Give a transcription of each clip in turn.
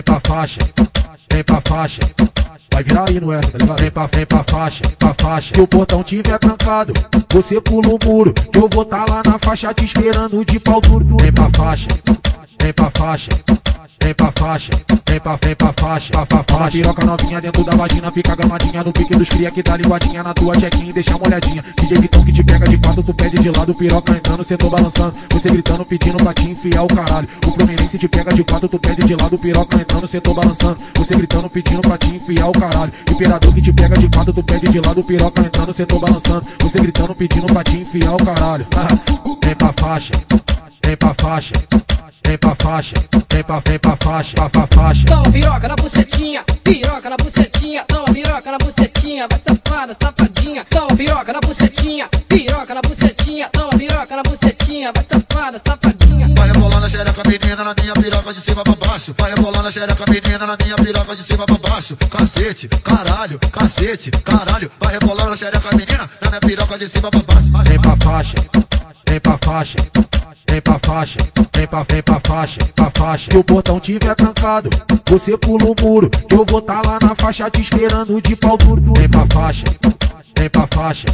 vem pra faixa, vem pra faixa. Vai virar aí no essa, tá? Vem pra, vem pra faixa, pra faixa. Se o portão tiver trancado, você pula o muro. Que eu vou tá lá na faixa te esperando de pau duro. Vem pra faixa, vem pra faixa. Vem pra faixa, vem pra, vem pra faixa, pra, pra faixa. Piroca novinha dentro da vagina, fica gamadinha no pique dos cria que tá linguadinha na tua chequinha e deixa molhadinha. DJ Vitão que te pega de quatro, tu pede de lado, piroca entrando, cê tô balançando. Você gritando, pedindo pra te enfiar o caralho. O Fluminense te pega de quatro, tu pede de lado, piroca entrando, cê tô balançando. Você gritando, pedindo pra te enfiar o caralho. Imperador que te pega de quatro, tu pede de lado, piroca entrando, cê tô balançando. Você gritando, pedindo pra te enfiar o caralho. vem pra faixa, vem pra faixa. Vem pra faixa, vem pra, vem pra faixa, pra, pra faixa. Toma piroca na bucetinha, piroca na bucetinha, toma piroca na bucetinha, vai safada, safadinha. Toma piroca na bucetinha, piroca na bucetinha, toma piroca na bucetinha, vai safada, safadinha. Vai rebolando a xereca menina na minha piroca de cima pra baixo. Vai rebolando a xereca menina na minha piroca de cima pra baixo. Cacete, caralho, cacete, caralho. Vai rebolando a xereca menina na minha piroca de cima pra baixo. Vem pra faixa, vem pra faixa. Vem pra faixa, vem pra, vem pra faixa, pra faixa. Se o portão tiver trancado, você pula o muro. Que eu vou tá lá na faixa te esperando de pau duro. Vem pra faixa, vem pra faixa.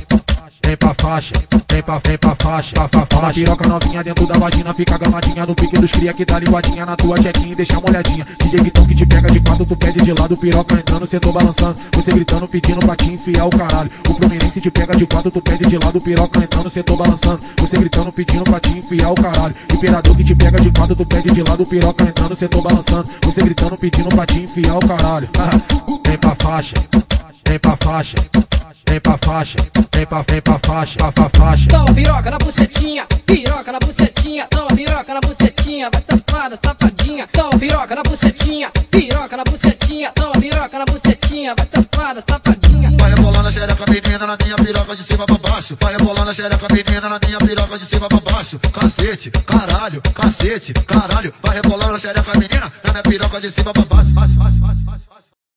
Vem pra faixa, vem pra, vem pra faixa, pra, pra faixa. Piroca novinha dentro da vagina, fica gamadinha no pique dos cria que tá linguadinha na tua chequinha e deixa molhadinha. DJ Vitão que te pega de quatro, tu pede de lado, piroca entrando, cê tô balançando. Você gritando, pedindo pra te enfiar o caralho. O Fluminense te pega de quatro, tu pede de lado, piroca entrando, cê tô balançando. Você gritando, pedindo pra te enfiar o caralho. Imperador que te pega de quatro, tu pede de lado, piroca entrando, cê tô balançando. Você gritando, pedindo pra te enfiar o caralho. vem pra faixa, vem pra faixa. Vem pra faixa, vem pra, vem pra faixa, pra, pra faixa. Toma piroca na bucetinha, piroca na bucetinha, toma piroca na bucetinha, vai safada, safadinha. Toma piroca na bucetinha, piroca na bucetinha, toma piroca na bucetinha, vai safada, safadinha. Vai rebolando a xereca menina na minha piroca de cima pra baixo. Vai rebolando a xereca menina na minha piroca de cima pra baixo. Cacete, caralho, cacete, caralho. Vai rebolando a xereca menina na minha piroca de cima pra baixo.